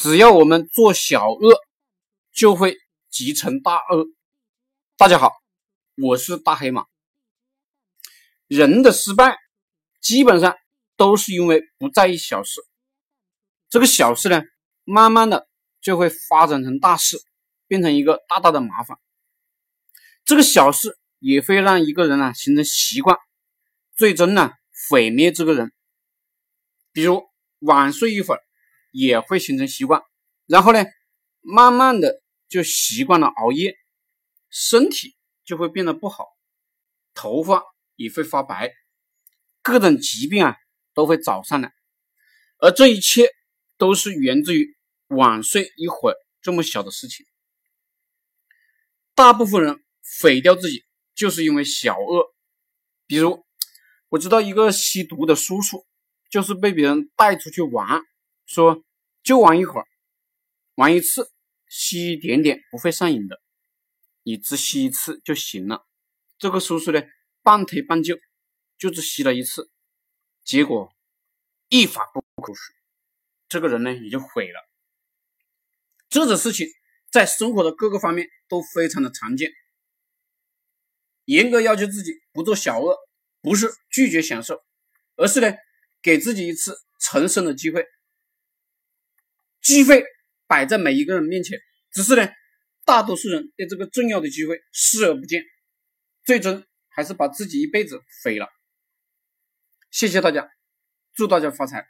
只要我们做小恶，就会积成大恶。大家好，我是大黑马。人的失败，基本上都是因为不在意小事。这个小事呢，慢慢的就会发展成大事，变成一个大大的麻烦。这个小事也会让一个人啊形成习惯，最终呢毁灭这个人。比如晚睡一会儿。也会形成习惯，然后呢，慢慢的就习惯了熬夜，身体就会变得不好，头发也会发白，各种疾病啊都会找上来，而这一切都是源自于晚睡一会儿这么小的事情。大部分人毁掉自己就是因为小恶，比如我知道一个吸毒的叔叔，就是被别人带出去玩。说就玩一会儿，玩一次，吸一点点不会上瘾的，你只吸一次就行了。这个叔叔呢，半推半就，就只吸了一次，结果一发不可收拾，这个人呢也就毁了。这种事情在生活的各个方面都非常的常见。严格要求自己不做小恶，不是拒绝享受，而是呢给自己一次重生的机会。机会摆在每一个人面前，只是呢，大多数人对这个重要的机会视而不见，最终还是把自己一辈子毁了。谢谢大家，祝大家发财。